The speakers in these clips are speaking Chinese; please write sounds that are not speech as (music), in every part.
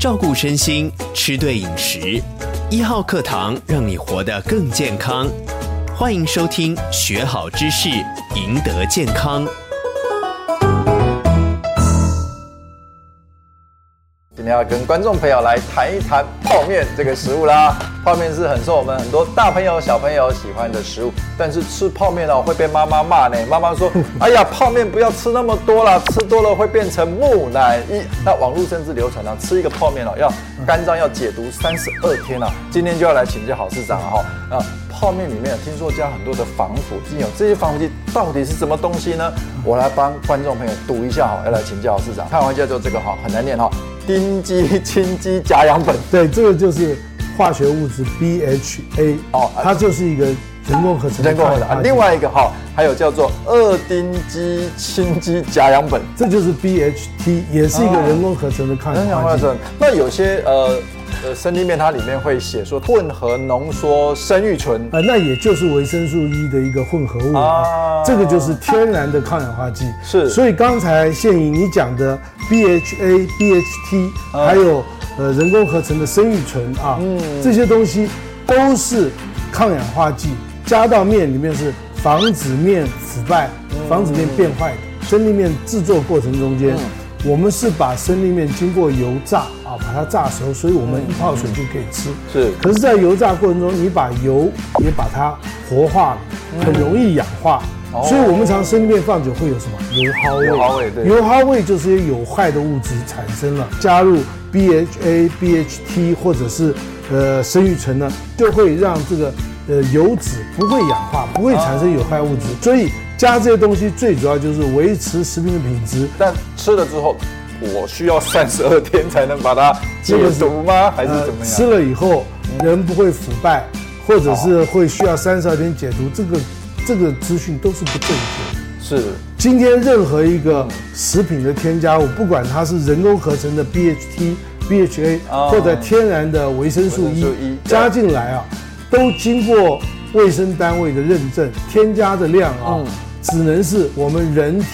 照顾身心，吃对饮食。一号课堂让你活得更健康。欢迎收听，学好知识，赢得健康。天要跟观众朋友来谈一谈泡面这个食物啦。泡面是很受我们很多大朋友小朋友喜欢的食物，但是吃泡面哦会被妈妈骂呢。妈妈说：“ (laughs) 哎呀，泡面不要吃那么多啦，吃多了会变成木乃伊。”那网络甚至流传啊，吃一个泡面哦要肝脏要解毒三十二天啊。今天就要来请教郝市长哈啊，泡面里面听说加很多的防腐剂哦，这些防腐剂到底是什么东西呢？我来帮观众朋友读一下哈，要来请教郝市长。看完叫做这个哈，很难念哈。丁基氢基甲氧苯，对，这个就是化学物质 BHA 哦，它就是一个人工合成的。人工合成啊，另外一个哈，还有叫做二丁基氢基甲氧苯，这就是 BHT，也是一个人工合成的抗氧化剂。那有些呃。呃，生力面它里面会写说混合浓缩生育醇，啊，那也就是维生素 E 的一个混合物啊，这个就是天然的抗氧化剂。是，所以刚才谢颖你讲的 BHA、BHT，还有呃人工合成的生育醇啊，嗯，这些东西都是抗氧化剂，加到面里面是防止面腐败、防止面变坏的。生力面制作过程中间。我们是把生力面经过油炸啊，把它炸熟，所以我们一泡水就可以吃。是，可是，在油炸过程中，你把油也把它活化了，很容易氧化。所以，我们常生力面放久会有什么油耗味？油耗味，对。油耗味就是些有害的物质产生了，加入 BHA、BHT 或者是呃生育醇呢，就会让这个呃油脂不会氧化，不会产生有害物质。所以。加这些东西最主要就是维持食品的品质，但吃了之后，我需要三十二天才能把它解毒吗？还是怎么样？吃了以后人不会腐败，或者是会需要三十二天解毒，这个这个资讯都是不正确的。是，今天任何一个食品的添加物，不管它是人工合成的 BHT、BHA，或者天然的维生素 E 加进来啊，都经过卫生单位的认证，添加的量啊。只能是我们人体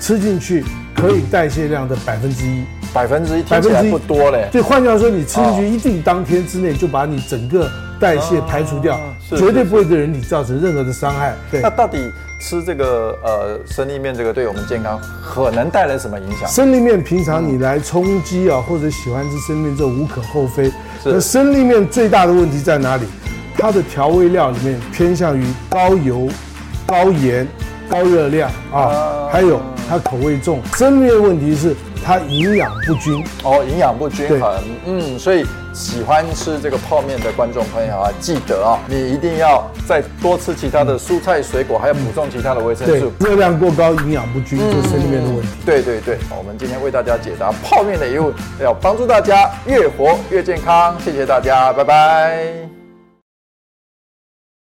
吃进去可以代谢量的百分之一，百分之一，百分之一不多嘞。对，换句话说，你吃进去一定当天之内就把你整个代谢排除掉，绝对不会对人体造成任何的伤害。对，那到底吃这个呃生力面这个对我们健康可能带来什么影响？生力面平常你来充饥啊，或者喜欢吃生力面，这无可厚非。那生力面最大的问题在哪里？它的调味料里面偏向于高油、高盐。高热量啊，还有它口味重。生力面问题是它营养不均哦，营养不均衡。嗯，所以喜欢吃这个泡面的观众朋友啊，记得啊，你一定要再多吃其他的蔬菜水果，还要补充其他的维生素。热量过高，营养不均就是生力面的问题。对对对，我们今天为大家解答泡面的疑问，要帮助大家越活越健康。谢谢大家，拜拜。